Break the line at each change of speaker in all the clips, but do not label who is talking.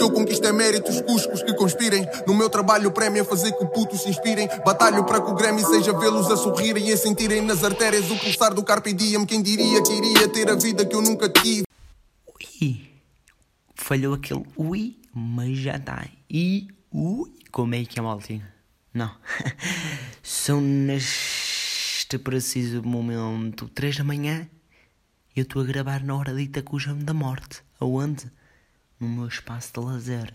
que eu conquisto é méritos, cuscos que conspirem. No meu trabalho, o prémio é fazer que o puto se inspirem. Batalho para que o Grammy seja vê-los a sorrirem e a sentirem nas artérias o pulsar do Carpe Diem. Quem diria que iria ter a vida que eu nunca tive?
Ui, falhou aquele ui, mas já está. E ui, como é que é maltinha? Não. São neste preciso momento, 3 da manhã. Eu estou a gravar na hora dita cuja da morte. Aonde? No meu espaço de lazer.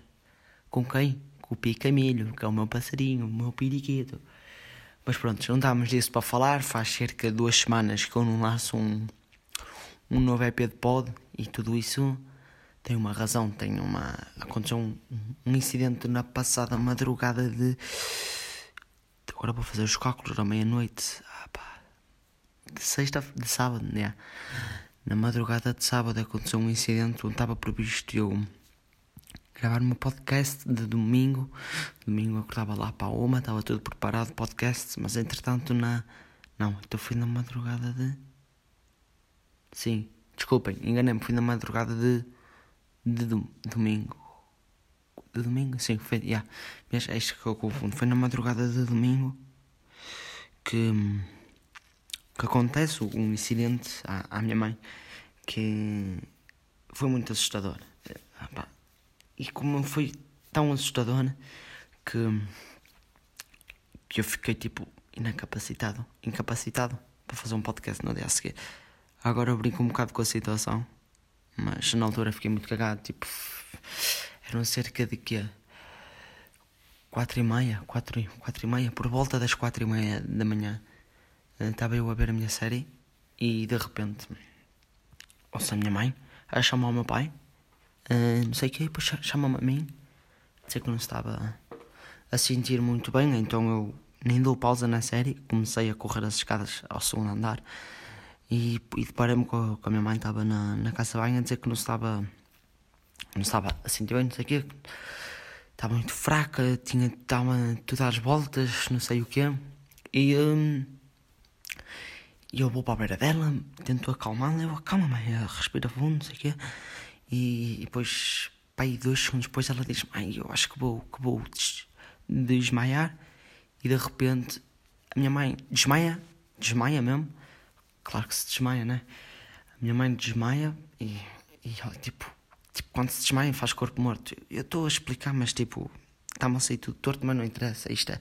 Com quem? Com o Picamilho, que é o meu passarinho, o meu periquito. Mas pronto, não estávamos disso para falar. Faz cerca de duas semanas que eu não lanço um, um novo EP de pod e tudo isso tem uma razão. Tem uma. Aconteceu um, um incidente na passada madrugada de Agora vou fazer os cálculos à meia-noite. Ah, pá. De sexta, de sábado, né? Na madrugada de sábado aconteceu um incidente onde estava previsto eu gravar meu podcast de domingo. Domingo eu acordava lá para a uma, estava tudo preparado, podcast, mas entretanto na. Não, então fui na madrugada de. Sim, desculpem, enganei-me, fui na madrugada de. de domingo de domingo, sim, foi, yeah. Mas é isto que eu confundo. Foi na madrugada de domingo que, que acontece um incidente à, à minha mãe que foi muito assustador. E como foi tão assustador que, que eu fiquei tipo incapacitado, incapacitado para fazer um podcast no dia a seguir. Agora eu brinco um bocado com a situação, mas na altura fiquei muito cagado, tipo eram cerca de quê? Quatro e meia, quatro, quatro e meia, por volta das quatro e meia da manhã. Eh, estava eu a ver a minha série e de repente ouço a minha mãe a chamar o meu pai, uh, não sei o que, depois chama-me a mim, sei que não estava a sentir muito bem, então eu nem dou pausa na série, comecei a correr as escadas ao segundo andar e, e deparei-me com, com a minha mãe, estava na, na casa de banho a dizer que não estava não estava a sentir bem, não sei o quê. Estava muito fraca, tinha, estava tudo às voltas, não sei o quê. E hum, eu vou para a beira dela, tento acalmá-la, eu acalma mãe, respira fundo, não sei o quê. E, e depois, pai, dois segundos depois ela diz, mãe, eu acho que vou, que vou des desmaiar. E de repente a minha mãe desmaia, desmaia mesmo. Claro que se desmaia, né? A minha mãe desmaia e, e tipo, Tipo, quando se desmaia faz corpo morto. Eu estou a explicar, mas tipo, está-me a sair tudo torto, mas não interessa. Isto é.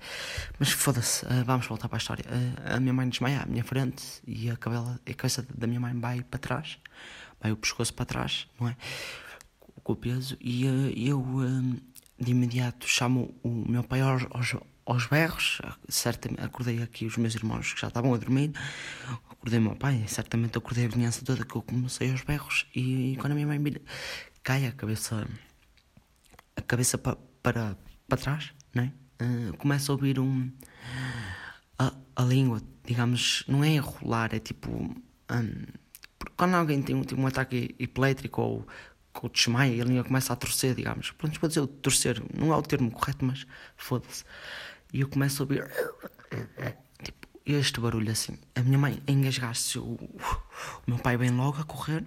Mas foda-se, uh, vamos voltar para a história. Uh, a minha mãe desmaia à minha frente e a, cabela, a cabeça da minha mãe vai para trás, vai o pescoço para trás, não é? Com o peso. E uh, eu de imediato chamo o meu pai aos, aos, berros. Certamente acordei aqui os meus irmãos que já estavam a dormir. Acordei o meu pai, certamente acordei a vizinhança toda que eu comecei aos berros. E, e quando a minha mãe me cai a cabeça a cabeça pa, para para trás, né? Uh, começa a ouvir um a, a língua, digamos, não é rolar, é tipo um, quando alguém tem, tem um ataque epilétrico ou ou desmaia a língua começa a torcer, digamos. Pronto, pode dizer torcer, não é o termo correto, mas foda-se. E eu começo a ouvir tipo, este barulho assim. A minha mãe engasgaste, o, o meu pai vem logo a correr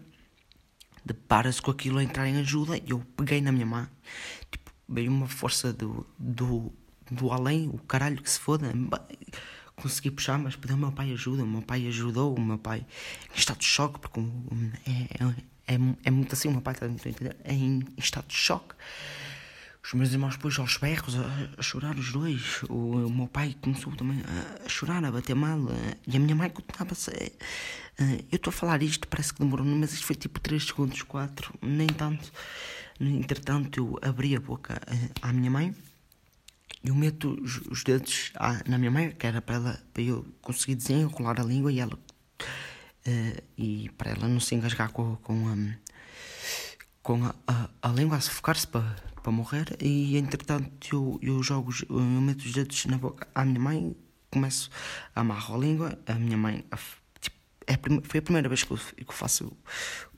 depara-se com aquilo a entrar em ajuda e eu peguei na minha mão. Veio uma força do, do, do além, o caralho que se foda. Consegui puxar, mas pediu o meu pai ajuda. O meu pai ajudou, o meu pai em estado de choque, porque é, é, é, é muito assim, o meu pai está é em estado de choque. Os meus irmãos depois aos berros, a, a, chorar os dois. O, o, meu pai começou também a, a chorar, a bater mal. e a minha mãe continuava-se. Uh, eu estou a falar isto, parece que demorou, mas isto foi tipo 3 segundos, 4, nem tanto. Entretanto, eu abri a boca uh, à minha mãe. Eu meto os, os dedos na minha mãe, que era para, ela, para eu conseguir desenrolar a língua e ela. Uh, e para ela não se engasgar com, com, com a, a, a língua, a sufocar-se para para morrer e entretanto eu, eu jogo, eu meto os dedos na boca à minha mãe, começo a amarrar a língua, a minha mãe a, tipo, é a foi a primeira vez que eu, que eu faço o,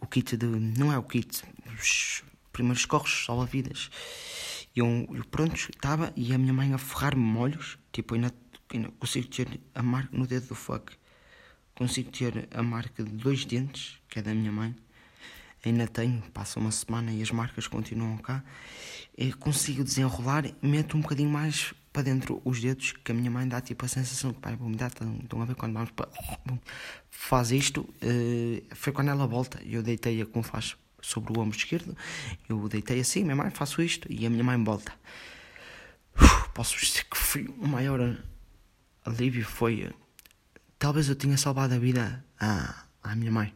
o, kit de, não é o kit, os primeiros corros salva-vidas. E eu, eu pronto, estava e a minha mãe a ferrar-me molhos, tipo, ainda, ainda consigo ter a marca no dedo do fuck, consigo ter a marca de dois dentes, que é da minha mãe ainda tenho, passa uma semana e as marcas continuam cá. eu consigo desenrolar e meto um bocadinho mais para dentro os dedos, que a minha mãe dá tipo a sensação que, me dar, estão a ver quando vamos para. Faz isto, uh, foi quando ela volta, eu deitei-a como faz sobre o ombro esquerdo, eu deitei assim, minha mãe, faço isto, e a minha mãe volta. Uf, posso dizer que foi o maior alívio, foi. Talvez eu tenha salvado a vida à, à minha mãe.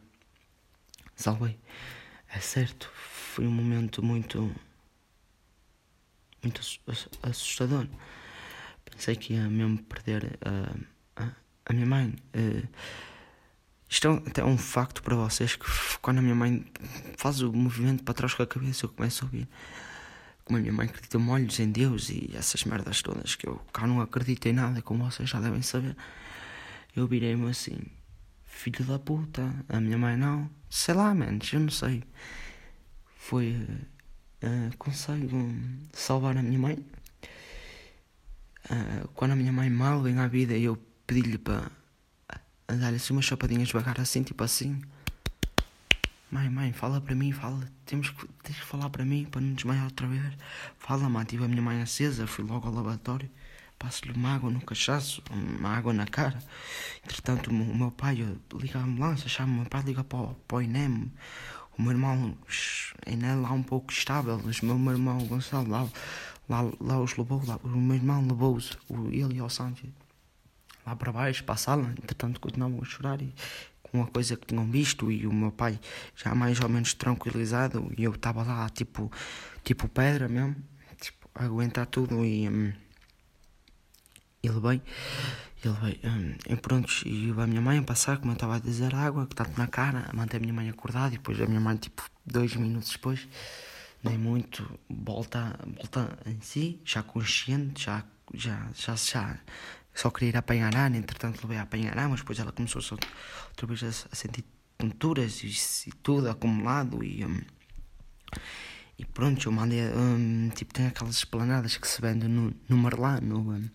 Salvei. É certo, foi um momento muito. muito assustador. Pensei que ia mesmo perder a, a, a minha mãe. Uh, isto é um, até um facto para vocês que quando a minha mãe faz o movimento para trás com a cabeça eu começo a ouvir. Como a minha mãe acredita molhos em Deus e essas merdas todas que eu cá não acredito em nada, como vocês já devem saber. Eu virei-me assim, filho da puta, a minha mãe não. Sei lá, menos, eu não sei. Foi. Uh, consigo salvar a minha mãe. Uh, quando a minha mãe mal vem à vida, eu pedi-lhe para dar-lhe assim umas chapadinhas devagar, assim, tipo assim. Mãe, mãe, fala para mim, fala. Temos que, tens que falar para mim para não desmaiar outra vez. Fala, mãe. Tive a minha mãe acesa, fui logo ao lavatório. Passo-lhe uma água no cachaço, uma água na cara. Entretanto, o meu pai liga a ambulância, chama o meu pai, liga para o, para o INEM. O meu irmão ainda é lá um pouco estável, mas o meu irmão Gonçalo lá, lá, lá os levou, lá, o meu irmão levou-os, ele e o Santos lá para baixo, para a sala. Entretanto, continuavam a chorar e com uma coisa que tinham visto. E o meu pai já mais ou menos tranquilizado. E eu estava lá, tipo, tipo pedra mesmo, tipo, a aguentar tudo. E hum, ele veio. Ele veio, hum, e pronto, e a minha mãe a passar, como eu estava a dizer, água, que tanto na cara, a manter a minha mãe acordada, e depois a minha mãe, tipo, dois minutos depois, nem muito, volta, volta em si, já consciente, já, já, já, já, só queria ir apanhar Ana, entretanto levei a apanhar Ana, mas depois ela começou outra vez a, a sentir tonturas e, e, tudo acumulado e, um, e pronto, eu mandei, um, tipo, tem aquelas esplanadas que se vendem no, no Marlã, no, um,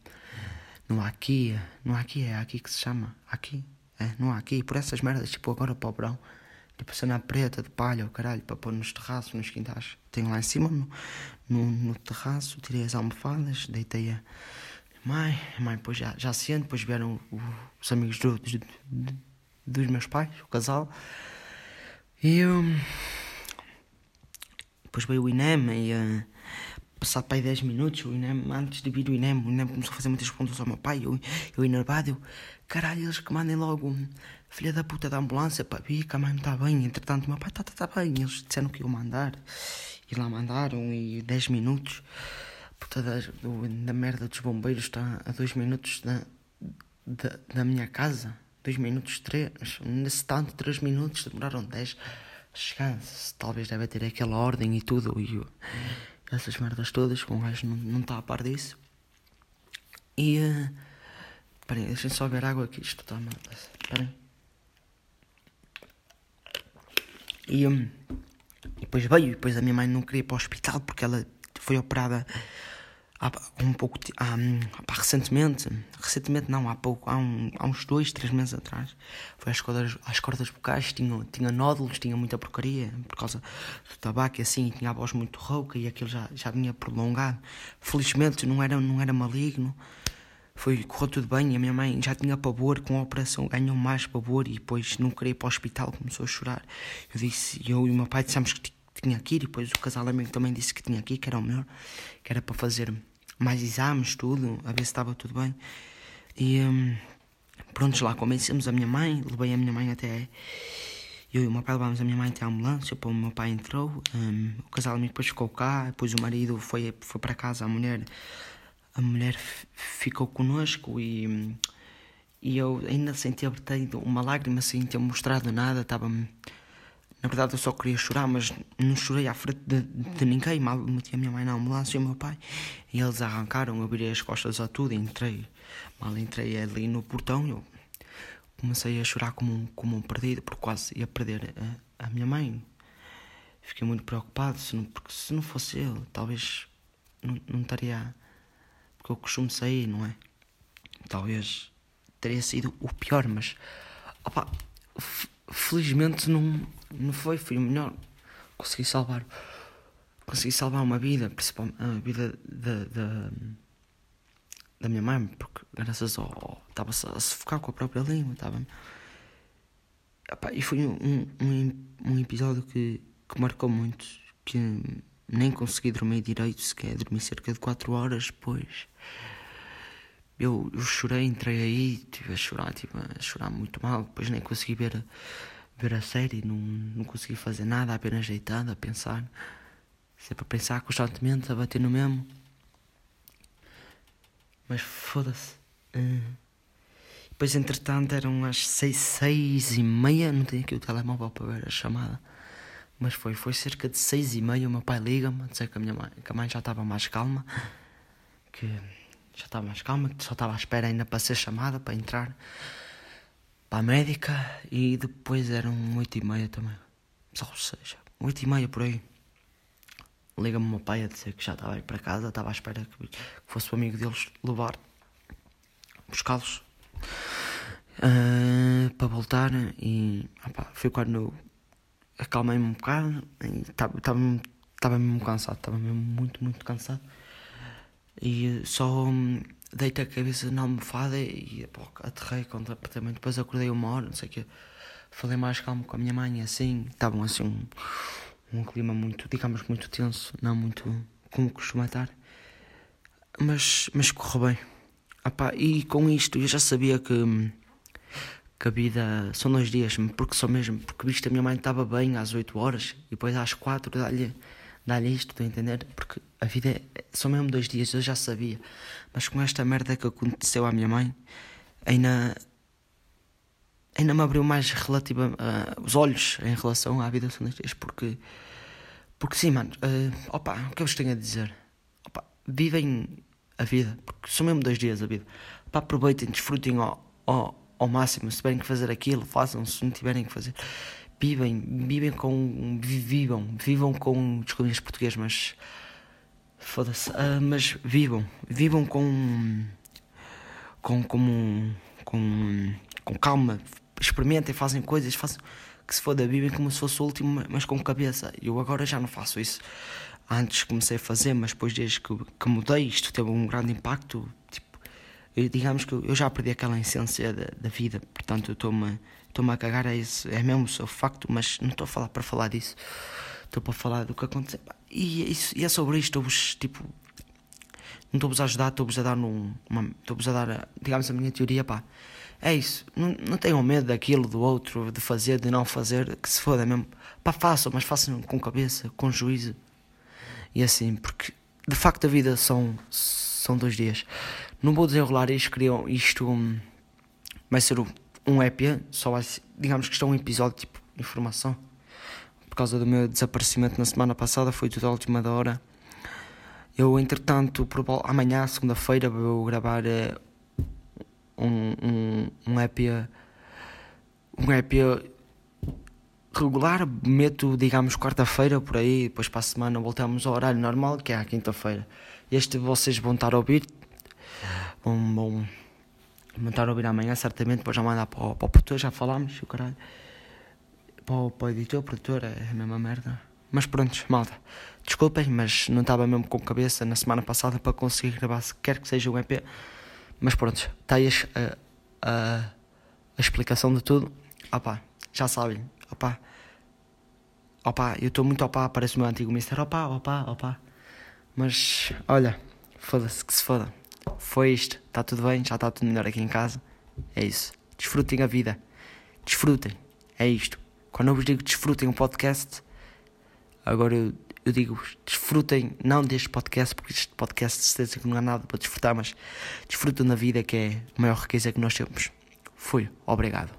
no Aqui, no Aqui, é aqui que se chama, aqui, é, no Aqui, por essas merdas, tipo, agora para o verão, tipo, cena preta de palha, o caralho, para pôr nos terraços, nos quintais, tenho lá em cima, no, no, no terraço, tirei as almofadas, deitei a Mãe, mãe, depois já, já sente, depois vieram os amigos do, dos, dos meus pais, o casal. E eu. Depois veio o INEM e. Uh, passado para aí 10 minutos, o INEM, antes de vir o INEM, o INEM começou a fazer muitas perguntas ao meu pai. Eu, eu enervado, eu, caralho, eles que mandem logo, filha da puta da ambulância, para vir, que a mãe está bem. Entretanto, o meu pai está tá, tá bem. Eles disseram que iam mandar. E lá mandaram, e 10 minutos puta do, da merda dos bombeiros está a dois minutos da, da, da minha casa. Dois minutos, três. Nesse tanto, três minutos, demoraram dez a chegar. Talvez deve ter aquela ordem e tudo. E essas merdas todas, com gajo não está a par disso. E. Uh, Esperem, deixem só ver água aqui. Isto está mal. Esperem. E, um, e depois veio. E depois a minha mãe não queria ir para o hospital porque ela foi operada há um pouco há, há, recentemente recentemente não há pouco há, um, há uns dois três meses atrás foi às cordas às cordas vocais tinha tinha nódulos tinha muita porcaria por causa do tabaco e assim tinha a voz muito rouca e aquilo já já vinha prolongado. Felizmente não era não era maligno foi correu tudo bem a minha mãe já tinha pavor com a operação ganhou mais pavor e depois não queria ir para o hospital começou a chorar. Eu disse eu e o meu pai dissemos que tinha ir e depois o casal amigo também disse que tinha ir que era o melhor que era para fazer mais exames, tudo, a ver se estava tudo bem. E um, pronto, lá convencemos a minha mãe, levei a minha mãe até. Eu e o meu pai levámos a minha mãe até a ambulância, o meu pai entrou, um, o casal amigo depois ficou cá, depois o marido foi, foi para casa, a mulher, a mulher ficou connosco e, hum, e eu ainda senti vertido uma lágrima sem ter mostrado nada, estava-me na verdade eu só queria chorar, mas não chorei à frente de, de ninguém. Mal meti a minha mãe na ambulância e o meu pai. E eles arrancaram, eu virei as costas a tudo e entrei. Mal entrei ali no portão, eu comecei a chorar como um, como um perdido, porque quase ia perder a, a minha mãe. Fiquei muito preocupado, se não, porque se não fosse ele, talvez não, não estaria. Porque eu costumo sair, não é? Talvez teria sido o pior, mas. Opa, felizmente não, não foi, foi o melhor. Consegui salvar consegui salvar uma vida, principalmente a vida da, da, da minha mãe, porque graças ao. estava a sufocar com a própria língua, estava. E foi um, um, um episódio que, que marcou muito, que nem consegui dormir direito, sequer dormi cerca de 4 horas depois. Eu, eu chorei, entrei aí, estive a chorar, estive a chorar muito mal, depois nem consegui ver, ver a série, não, não consegui fazer nada, apenas deitado, a pensar. Sempre a pensar constantemente, a bater no mesmo. Mas foda-se. Uh, depois, entretanto, eram as seis, seis e meia, não tenho aqui o telemóvel para ver a chamada. Mas foi, foi cerca de seis e meia, o meu pai liga-me, dizer que a minha mãe, que a mãe já estava mais calma, que já estava mais calma, que só estava à espera ainda para ser chamada, para entrar para a médica, e depois eram oito e meia também. Ou seja, oito e meia por aí. Liga-me o meu pai a dizer que já estava aí para casa, estava à espera que fosse o amigo deles levar, buscá-los uh, para voltar. E opa, foi quando acalmei-me um bocado. Estava mesmo cansado, estava mesmo muito, muito cansado. E só deitei a cabeça na almofada e pô, aterrei completamente. Depois acordei uma hora, não sei o quê. Falei mais calmo com a minha mãe, assim. Estavam assim um um clima muito, digamos, muito tenso, não muito como costuma estar. Mas, mas correu bem. Epá, e com isto eu já sabia que, que a vida são dois dias, porque só mesmo, porque visto a minha mãe estava bem às 8 horas e depois às 4 dá-lhe dá isto, estou a entender? Porque a vida é, são mesmo dois dias, eu já sabia. Mas com esta merda que aconteceu à minha mãe, ainda, ainda me abriu mais relativa uh, os olhos em relação à vida sonantes, porque porque sim, mano, uh, opa, o que eu vos tenho a dizer? Opa, vivem a vida, porque são mesmo dois dias a vida. Opa, aproveitem, desfrutem ao, ao, ao máximo, se tiverem que fazer aquilo, façam, se não tiverem que fazer. Vivem, vivem com. Vivam, vivam com. Desculpem os português, mas. Foda-se. Uh, mas vivam, vivam com. Com. Com. Com, com calma, experimentem, fazem coisas, façam que se foda, vivem como se fosse o último, mas com cabeça. Eu agora já não faço isso. Antes comecei a fazer, mas depois desde que, que mudei, isto teve um grande impacto. Tipo, digamos que eu já perdi aquela essência da, da vida, portanto eu estou-me a cagar a isso, é mesmo o facto, mas não estou a falar para falar disso, estou para falar do que aconteceu. E, e é sobre isto, estou-vos, tipo, não estou-vos a ajudar, estou-vos a dar, num, estou-vos a dar, digamos, a minha teoria, pá. É isso. Não, não tenham medo daquilo, do outro, de fazer, de não fazer, que se foda mesmo. Pá, façam, mas façam com cabeça, com juízo. E assim, porque de facto a vida são, são dois dias. Não vou desenrolar isto, queria isto um, vai ser um, um EP, só vai ser, digamos que isto é um episódio tipo informação. Causa do meu desaparecimento na semana passada, foi tudo à última da hora. Eu, entretanto, amanhã, segunda-feira, vou gravar uh, um, um, um EP um EP regular, meto digamos quarta-feira por aí, depois para a semana voltamos ao horário normal, que é à quinta-feira. Este vocês vão estar a ouvir, vão, vão, estar a ouvir amanhã, certamente, depois já mandar para o, para o produtor, já falámos, o caralho. Para o, para o editor, produtor, é a mesma merda. Mas pronto, malta, desculpem, mas não estava mesmo com cabeça na semana passada para conseguir gravar, se quer que seja um EP. Mas pronto, está aí a, a, a, explicação de tudo. Opá, já sabem. Opá, opá, eu estou muito opá, parece o meu antigo mister. Opá, opá, opá. Mas, olha, foda-se que se foda. Foi isto, está tudo bem, já está tudo melhor aqui em casa. É isso. Desfrutem a vida. Desfrutem. É isto. Quando eu vos digo desfrutem o podcast, agora eu eu digo, desfrutem não deste podcast, porque este podcast de certeza que não há nada para desfrutar, mas desfrutem da vida que é a maior riqueza que nós temos. Fui, obrigado.